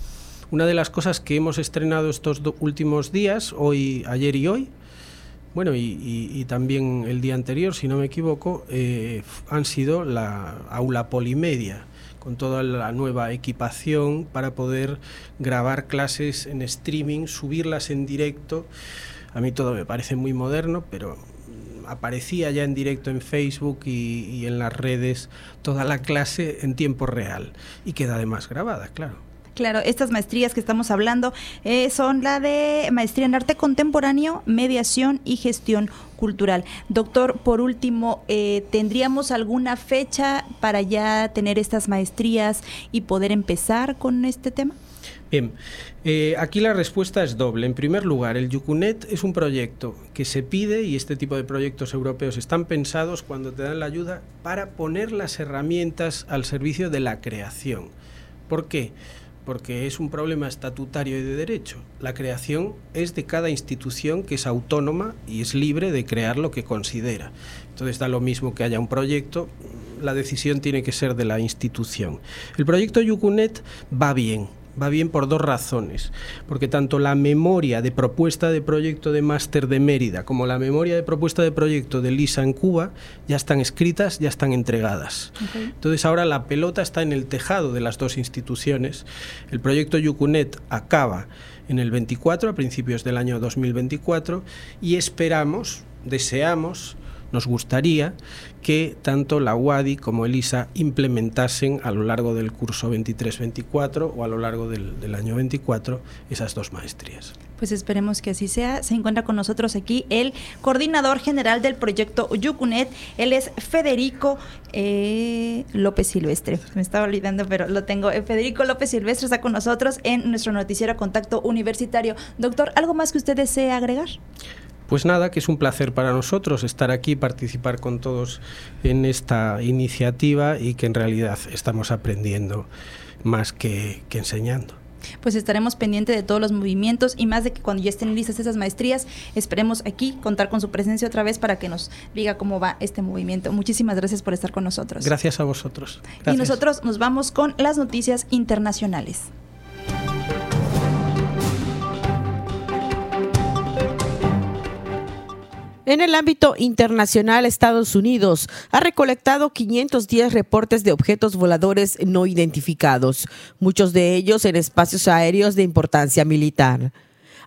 [SPEAKER 10] una de las cosas que hemos estrenado estos últimos días, hoy, ayer y hoy, bueno, y, también el día anterior, si no me equivoco, eh, han sido la aula polimedia, con toda la nueva equipación para poder grabar clases en streaming, subirlas en directo. A mí todo me parece muy moderno, pero aparecía ya en directo en Facebook y, y en las redes toda la clase en tiempo real y queda además grabada, claro.
[SPEAKER 1] Claro, estas maestrías que estamos hablando eh, son la de maestría en arte contemporáneo, mediación y gestión cultural. Doctor, por último, eh, ¿tendríamos alguna fecha para ya tener estas maestrías y poder empezar con este tema?
[SPEAKER 10] Bien, eh, aquí la respuesta es doble. En primer lugar, el Yucunet es un proyecto que se pide y este tipo de proyectos europeos están pensados cuando te dan la ayuda para poner las herramientas al servicio de la creación. ¿Por qué? Porque es un problema estatutario y de derecho. La creación es de cada institución que es autónoma y es libre de crear lo que considera. Entonces da lo mismo que haya un proyecto, la decisión tiene que ser de la institución. El proyecto Yucunet va bien, va bien por dos razones. Porque tanto la memoria de propuesta de proyecto de máster de Mérida como la memoria de propuesta de proyecto de LISA en Cuba ya están escritas, ya están entregadas. Entonces ahora la pelota está en el tejado de las dos instituciones. El proyecto Yucunet acaba en el 24, a principios del año 2024, y esperamos, deseamos, nos gustaría que tanto la UADI como ELISA implementasen a lo largo del curso 23-24 o a lo largo del, año 24 esas dos maestrías.
[SPEAKER 1] Pues esperemos que así sea. Se encuentra con nosotros aquí el coordinador general del proyecto Yucunet. Él es Federico eh, López Silvestre. Me estaba olvidando, pero lo tengo. Eh, Federico López Silvestre está con nosotros en nuestro noticiero Contacto Universitario. Doctor, ¿algo más que usted desee agregar?
[SPEAKER 10] Pues nada, que es un placer para nosotros estar aquí, participar con todos en esta iniciativa y que en realidad estamos aprendiendo más que, enseñando
[SPEAKER 1] pues estaremos pendientes de todos los movimientos y más de que cuando ya estén listas esas maestrías, esperemos aquí contar con su presencia otra vez para que nos diga cómo va este movimiento. Muchísimas gracias por estar con nosotros.
[SPEAKER 10] Gracias a vosotros.
[SPEAKER 1] Y nosotros nos vamos con las noticias internacionales.
[SPEAKER 9] En el ámbito internacional, Estados Unidos ha recolectado 510 reportes de objetos voladores no identificados, muchos de ellos en espacios aéreos de importancia militar.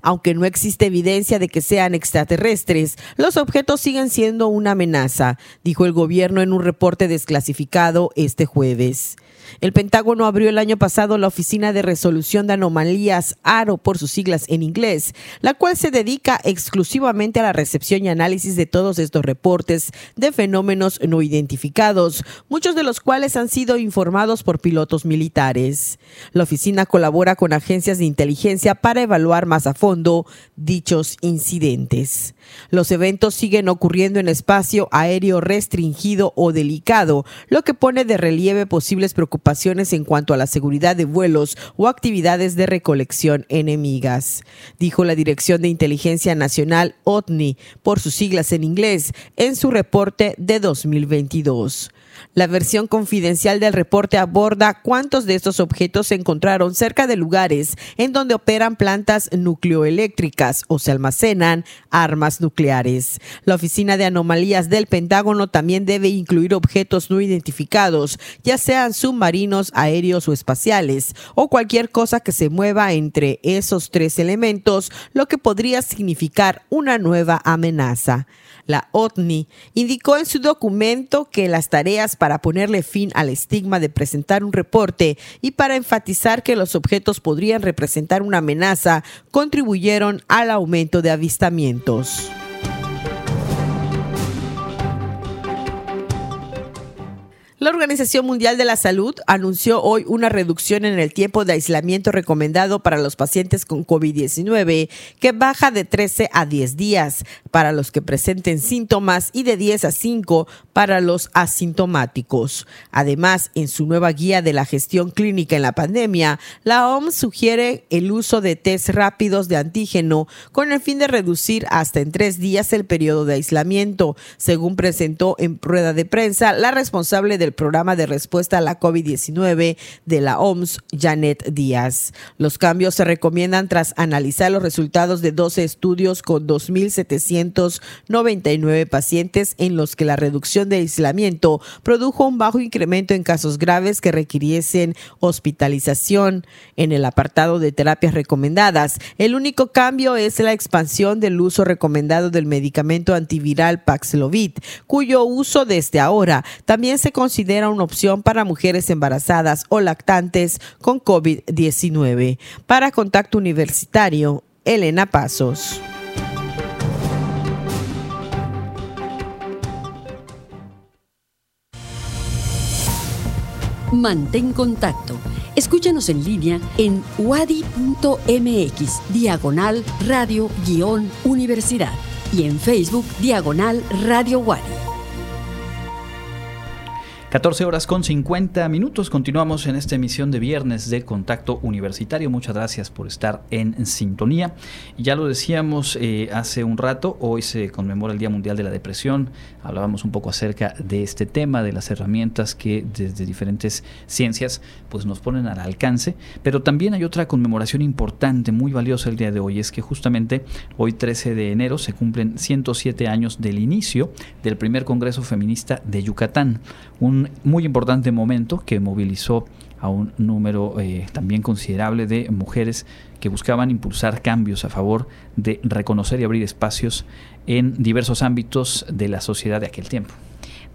[SPEAKER 9] Aunque no existe evidencia de que sean extraterrestres, los objetos siguen siendo una amenaza, dijo el gobierno en un reporte desclasificado este jueves. El Pentágono abrió el año pasado la Oficina de Resolución de Anomalías, ARO por sus siglas en inglés, la cual se dedica exclusivamente a la recepción y análisis de todos estos reportes de fenómenos no identificados, muchos de los cuales han sido informados por pilotos militares. La oficina colabora con agencias de inteligencia para evaluar más a fondo dichos incidentes. Los eventos siguen ocurriendo en espacio aéreo restringido o delicado, lo que pone de relieve posibles preocupaciones en cuanto a la seguridad de vuelos o actividades de recolección enemigas, dijo la Dirección de Inteligencia Nacional OTNI, por sus siglas en inglés, en su reporte de 2022. La versión confidencial del reporte aborda cuántos de estos objetos se encontraron cerca de lugares en donde operan plantas nucleoeléctricas o se almacenan armas nucleares. La Oficina de Anomalías del Pentágono también debe incluir objetos no identificados, ya sean submarinos, aéreos o espaciales, o cualquier cosa que se mueva entre esos tres elementos, lo que podría significar una nueva amenaza. La OTNI indicó en su documento que las tareas para ponerle fin al estigma de presentar un reporte y para enfatizar que los objetos podrían representar una amenaza contribuyeron al aumento de avistamientos. La Organización Mundial de la Salud anunció hoy una reducción en el tiempo de aislamiento recomendado para los pacientes con COVID-19, que baja de 13 a 10 días para los que presenten síntomas y de 10 a 5 para los asintomáticos. Además, en su nueva guía de la gestión clínica en la pandemia, la OMS sugiere el uso de test rápidos de antígeno con el fin de reducir hasta en tres días el periodo de aislamiento, según presentó en rueda de prensa la responsable del programa de respuesta a la COVID-19 de la OMS, Janet Díaz. Los cambios se recomiendan tras analizar los resultados de 12 estudios con 2.799 pacientes en los que la reducción de aislamiento produjo un bajo incremento en casos graves que requiriesen hospitalización. En el apartado de terapias recomendadas, el único cambio es la expansión del uso recomendado del medicamento antiviral Paxlovid, cuyo uso desde ahora también se considera una opción para mujeres embarazadas o lactantes con COVID-19. Para Contacto Universitario, Elena Pasos.
[SPEAKER 8] Mantén contacto. Escúchanos en línea en wadi.mx, diagonal radio-universidad y en Facebook, diagonal radio Wadi.
[SPEAKER 2] 14 horas con 50 minutos. Continuamos en esta emisión de viernes de Contacto Universitario. Muchas gracias por estar en sintonía. Ya lo decíamos eh, hace un rato, hoy se conmemora el Día Mundial de la Depresión. Hablábamos un poco acerca de este tema, de las herramientas que desde diferentes ciencias pues nos ponen al alcance. Pero también hay otra conmemoración importante, muy valiosa el día de hoy. Es que justamente hoy 13 de enero se cumplen 107 años del inicio del primer Congreso Feminista de Yucatán. Un muy importante momento que movilizó a un número eh, también considerable de mujeres que buscaban impulsar cambios a favor de reconocer y abrir espacios en diversos ámbitos de la sociedad de aquel tiempo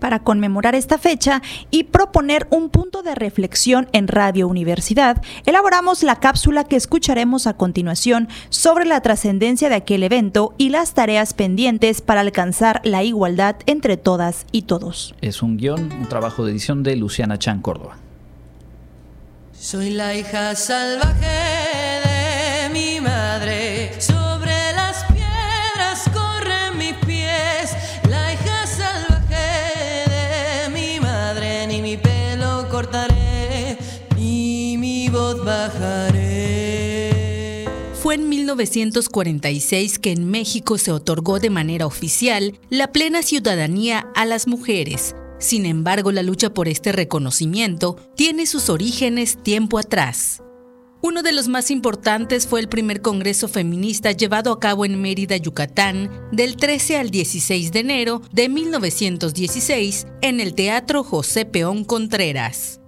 [SPEAKER 1] para conmemorar esta fecha y proponer un punto de reflexión en Radio Universidad, elaboramos la cápsula que escucharemos a continuación sobre la trascendencia de aquel evento y las tareas pendientes para alcanzar la igualdad entre todas y todos.
[SPEAKER 2] Es un guion, un trabajo de edición de Luciana Chan Córdoba.
[SPEAKER 11] Soy la hija salvaje de mi madre.
[SPEAKER 12] 1946 que en México se otorgó de manera oficial la plena ciudadanía a las mujeres. Sin embargo, la lucha por este reconocimiento tiene sus orígenes tiempo atrás. Uno de los más importantes fue el primer Congreso Feminista llevado a cabo en Mérida, Yucatán, del 13 al 16 de enero de 1916 en el Teatro José Peón Contreras.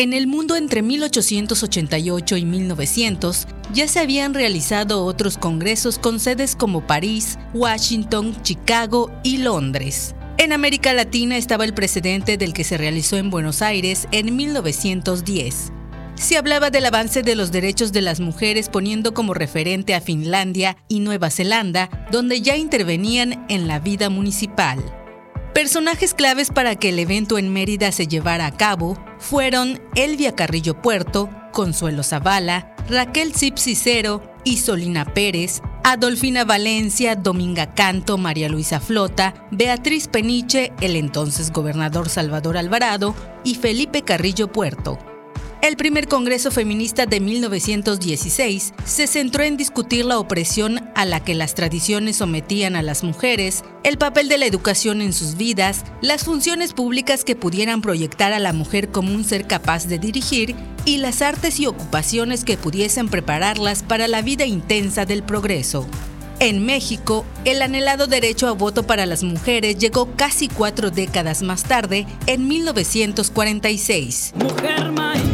[SPEAKER 12] En el mundo entre 1888 y 1900 ya se habían realizado otros congresos con sedes como París, Washington, Chicago y Londres. En América Latina estaba el precedente del que se realizó en Buenos Aires en 1910. Se hablaba del avance de los derechos de las mujeres poniendo como referente a Finlandia y Nueva Zelanda, donde ya intervenían en la vida municipal. Personajes claves para que el evento en Mérida se llevara a cabo fueron Elvia Carrillo Puerto, Consuelo Zavala, Raquel Zip Cicero, Isolina Pérez, Adolfina Valencia, Dominga Canto, María Luisa Flota, Beatriz Peniche, el entonces gobernador Salvador Alvarado y Felipe Carrillo Puerto. El primer Congreso Feminista de 1916 se centró en discutir la opresión a la que las tradiciones sometían a las mujeres, el papel de la educación en sus vidas, las funciones públicas que pudieran proyectar a la mujer como un ser capaz de dirigir y las artes y ocupaciones que pudiesen prepararlas para la vida intensa del progreso. En México, el anhelado derecho a voto para las mujeres llegó casi cuatro décadas más tarde, en 1946.
[SPEAKER 11] Mujer maíz, mujer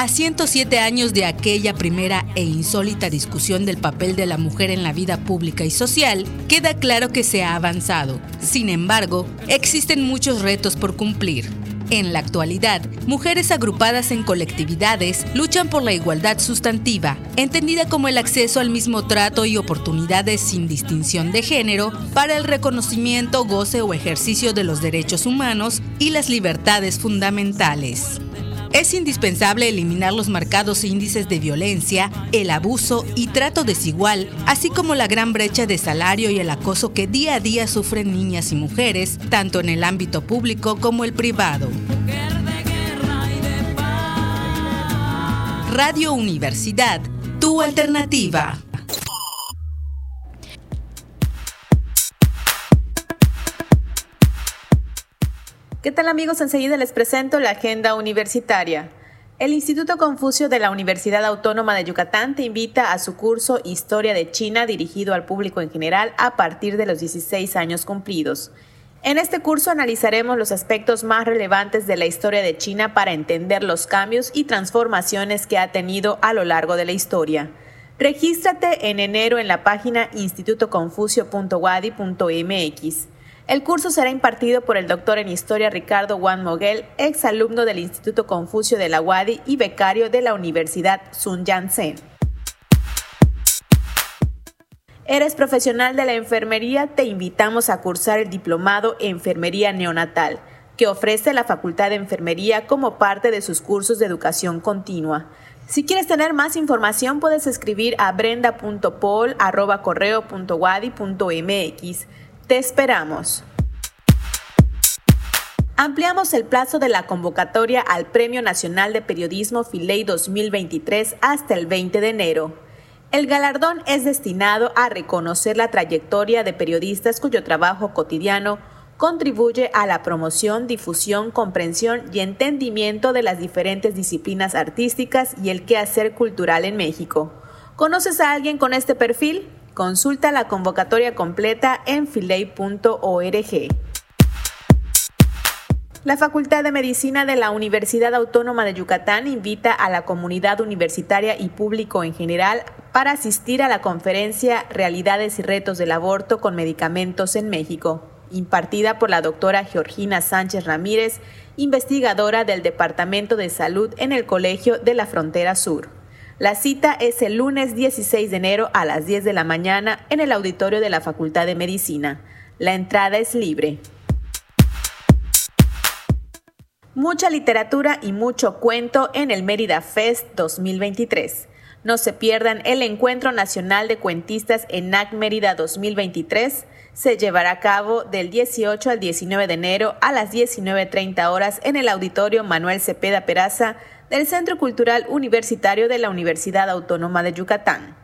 [SPEAKER 12] a 107 años de aquella primera e insólita discusión del papel de la mujer en la vida pública y social, queda claro que se ha avanzado. Sin embargo, existen muchos retos por cumplir. En la actualidad, mujeres agrupadas en colectividades luchan por la igualdad sustantiva, entendida como el acceso al mismo trato y oportunidades sin distinción de género para el reconocimiento, goce o ejercicio de los derechos humanos y las libertades fundamentales. Es indispensable eliminar los marcados índices de violencia, el abuso y trato desigual, así como la gran brecha de salario y el acoso que día a día sufren niñas y mujeres, tanto en el ámbito público como el privado. Radio Universidad, tu alternativa.
[SPEAKER 13] ¿Qué tal amigos? Enseguida les presento la agenda universitaria. El Instituto Confucio de la Universidad Autónoma de Yucatán te invita a su curso Historia de China dirigido al público en general a partir de los 16 años cumplidos. En este curso analizaremos los aspectos más relevantes de la historia de China para entender los cambios y transformaciones que ha tenido a lo largo de la historia. Regístrate en enero en la página institutoconfucio.wadi.mx. El curso será impartido por el doctor en Historia Ricardo Juan Moguel, ex alumno del Instituto Confucio de la UADI y becario de la Universidad Sun Yat-sen. ¿Eres profesional de la enfermería? Te invitamos a cursar el diplomado Enfermería Neonatal, que ofrece la Facultad de Enfermería como parte de sus cursos de educación continua. Si quieres tener más información, puedes escribir a brenda.pol.correo.wadi.mx. Te esperamos. Ampliamos el plazo de la convocatoria al Premio Nacional de Periodismo Filey 2023 hasta el 20 de enero. El galardón es destinado a reconocer la trayectoria de periodistas cuyo trabajo cotidiano contribuye a la promoción, difusión, comprensión y entendimiento de las diferentes disciplinas artísticas y el quehacer cultural en México. ¿Conoces a alguien con este perfil? Consulta la convocatoria completa en filey.org. La Facultad de Medicina de la Universidad Autónoma de Yucatán invita a la comunidad universitaria y público en general para asistir a la conferencia Realidades y Retos del Aborto con Medicamentos en México, impartida por la doctora Georgina Sánchez Ramírez, investigadora del Departamento de Salud en el Colegio de la Frontera Sur. La cita es el lunes 16 de enero a las 10 de la mañana en el auditorio de la Facultad de Medicina. La entrada es libre. Mucha literatura y mucho cuento en el Mérida Fest 2023. No se pierdan el Encuentro Nacional de Cuentistas ENAC Mérida 2023. Se llevará a cabo del 18 al 19 de enero a las 19.30 horas en el auditorio Manuel Cepeda Peraza del Centro Cultural Universitario de la Universidad Autónoma de Yucatán.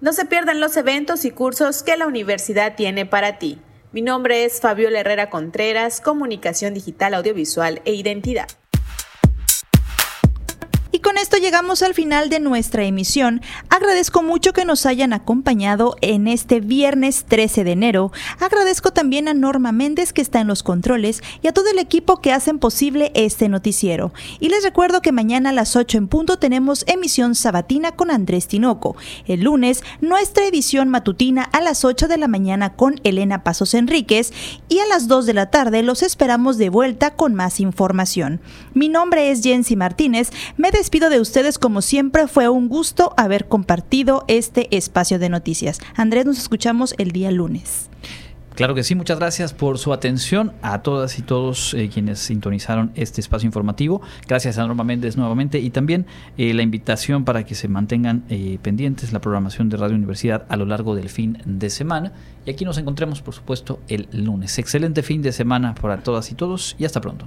[SPEAKER 13] No se pierdan los eventos y cursos que la universidad tiene para ti. Mi nombre es Fabiola Herrera Contreras, Comunicación Digital, Audiovisual e Identidad.
[SPEAKER 1] Y con esto llegamos al final de nuestra emisión. Agradezco mucho que nos hayan acompañado en este viernes 13 de enero. Agradezco también a Norma Méndez que está en los controles y a todo el equipo que hacen posible este noticiero. Y les recuerdo que mañana a las 8 en punto tenemos emisión sabatina con Andrés Tinoco. El lunes nuestra edición matutina a las 8 de la mañana con Elena Pasos Enríquez y a las 2 de la tarde los esperamos de vuelta con más información. Mi nombre es Jensi Martínez. Me despido de ustedes como siempre. Fue un gusto haber compartido este espacio de noticias. Andrés, nos escuchamos el día lunes.
[SPEAKER 2] Claro que sí, muchas gracias por su atención a todas y todos eh, quienes sintonizaron este espacio informativo. Gracias a Norma Méndez nuevamente y también eh, la invitación para que se mantengan eh, pendientes la programación de Radio Universidad a lo largo del fin de semana. Y aquí nos encontremos, por supuesto, el lunes. Excelente fin de semana para todas y todos y hasta pronto.